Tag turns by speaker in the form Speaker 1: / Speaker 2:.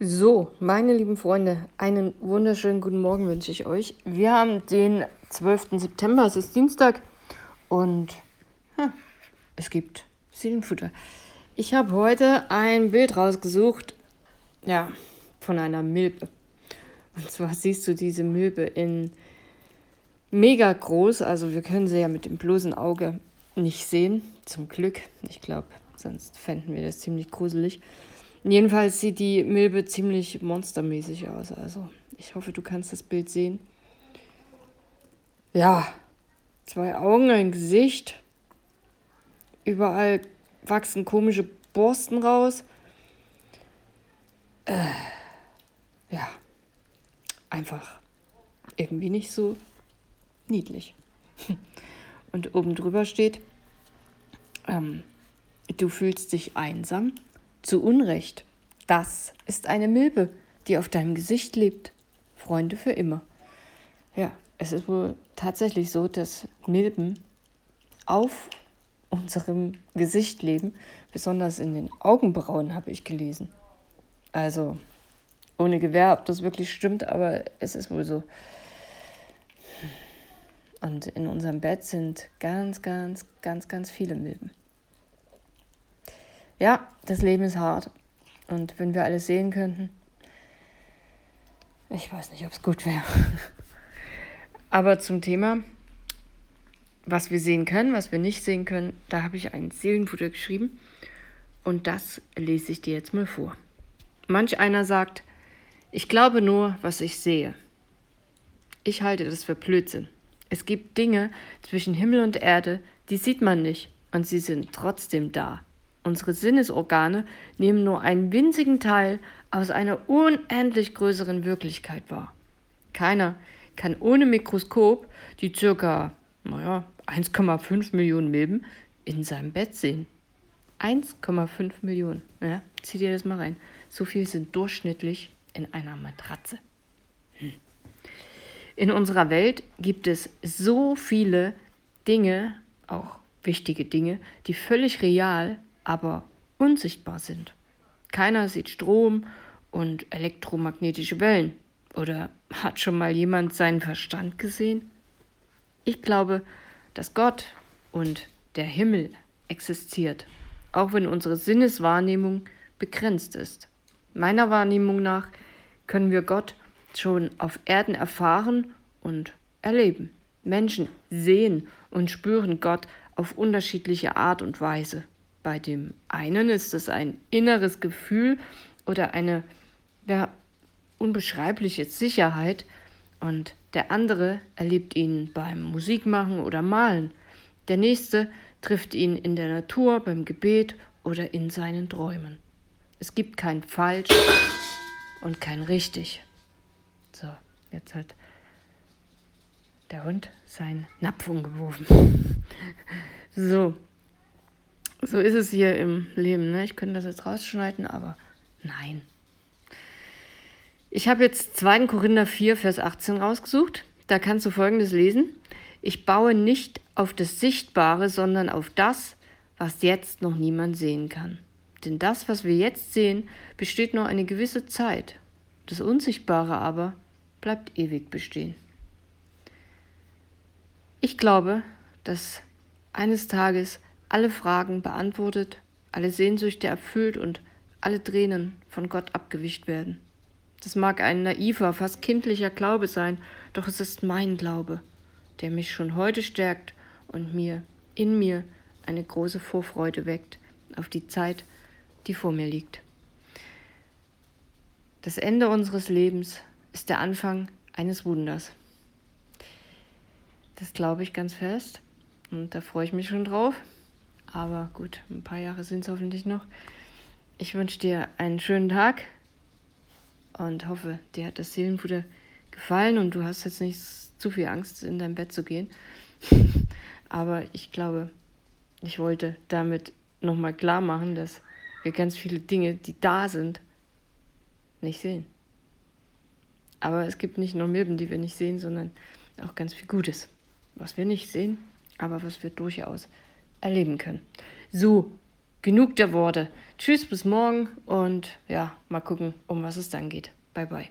Speaker 1: So, meine lieben Freunde, einen wunderschönen guten Morgen wünsche ich euch. Wir haben den 12. September, es ist Dienstag und hm, es gibt Seelenfutter. Ich habe heute ein Bild rausgesucht, ja, von einer Milbe. Und zwar siehst du diese Milbe in mega groß, also wir können sie ja mit dem bloßen Auge nicht sehen, zum Glück. Ich glaube, sonst fänden wir das ziemlich gruselig. Jedenfalls sieht die Milbe ziemlich monstermäßig aus. Also ich hoffe, du kannst das Bild sehen. Ja, zwei Augen, ein Gesicht. Überall wachsen komische Borsten raus. Äh, ja, einfach irgendwie nicht so niedlich. Und oben drüber steht, ähm, du fühlst dich einsam zu Unrecht. Das ist eine Milbe, die auf deinem Gesicht lebt. Freunde für immer. Ja, es ist wohl tatsächlich so, dass Milben auf unserem Gesicht leben, besonders in den Augenbrauen habe ich gelesen. Also ohne Gewehr, ob das wirklich stimmt, aber es ist wohl so. Und in unserem Bett sind ganz, ganz, ganz, ganz viele Milben ja, das Leben ist hart. Und wenn wir alles sehen könnten, ich weiß nicht, ob es gut wäre. Aber zum Thema, was wir sehen können, was wir nicht sehen können, da habe ich ein Seelenfutter geschrieben. Und das lese ich dir jetzt mal vor. Manch einer sagt, ich glaube nur, was ich sehe. Ich halte das für Blödsinn. Es gibt Dinge zwischen Himmel und Erde, die sieht man nicht und sie sind trotzdem da. Unsere Sinnesorgane nehmen nur einen winzigen Teil aus einer unendlich größeren Wirklichkeit wahr. Keiner kann ohne Mikroskop die circa naja, 1,5 Millionen Milben in seinem Bett sehen. 1,5 Millionen. Ja, zieh dir das mal rein. So viel sind durchschnittlich in einer Matratze. Hm. In unserer Welt gibt es so viele Dinge, auch wichtige Dinge, die völlig real aber unsichtbar sind. Keiner sieht Strom und elektromagnetische Wellen. Oder hat schon mal jemand seinen Verstand gesehen? Ich glaube, dass Gott und der Himmel existiert, auch wenn unsere Sinneswahrnehmung begrenzt ist. Meiner Wahrnehmung nach können wir Gott schon auf Erden erfahren und erleben. Menschen sehen und spüren Gott auf unterschiedliche Art und Weise. Bei dem einen ist es ein inneres Gefühl oder eine ja, unbeschreibliche Sicherheit und der andere erlebt ihn beim Musikmachen oder Malen. Der nächste trifft ihn in der Natur, beim Gebet oder in seinen Träumen. Es gibt kein Falsch und kein Richtig. So, jetzt hat der Hund seinen Napf umgeworfen. so, so ist es hier im Leben. Ne? Ich könnte das jetzt rausschneiden, aber nein. Ich habe jetzt 2. Korinther 4, Vers 18 rausgesucht. Da kannst du folgendes lesen. Ich baue nicht auf das Sichtbare, sondern auf das, was jetzt noch niemand sehen kann. Denn das, was wir jetzt sehen, besteht nur eine gewisse Zeit. Das Unsichtbare aber bleibt ewig bestehen. Ich glaube, dass eines Tages alle Fragen beantwortet, alle Sehnsüchte erfüllt und alle Tränen von Gott abgewischt werden. Das mag ein naiver, fast kindlicher Glaube sein, doch es ist mein Glaube, der mich schon heute stärkt und mir, in mir, eine große Vorfreude weckt auf die Zeit, die vor mir liegt. Das Ende unseres Lebens ist der Anfang eines Wunders. Das glaube ich ganz fest und da freue ich mich schon drauf. Aber gut, ein paar Jahre sind es hoffentlich noch. Ich wünsche dir einen schönen Tag und hoffe, dir hat das Seelenfutter gefallen und du hast jetzt nicht zu viel Angst, in dein Bett zu gehen. Aber ich glaube, ich wollte damit nochmal klar machen, dass wir ganz viele Dinge, die da sind, nicht sehen. Aber es gibt nicht nur Milben, die wir nicht sehen, sondern auch ganz viel Gutes, was wir nicht sehen, aber was wir durchaus erleben können. So, genug der Worte. Tschüss, bis morgen und ja, mal gucken, um was es dann geht. Bye, bye.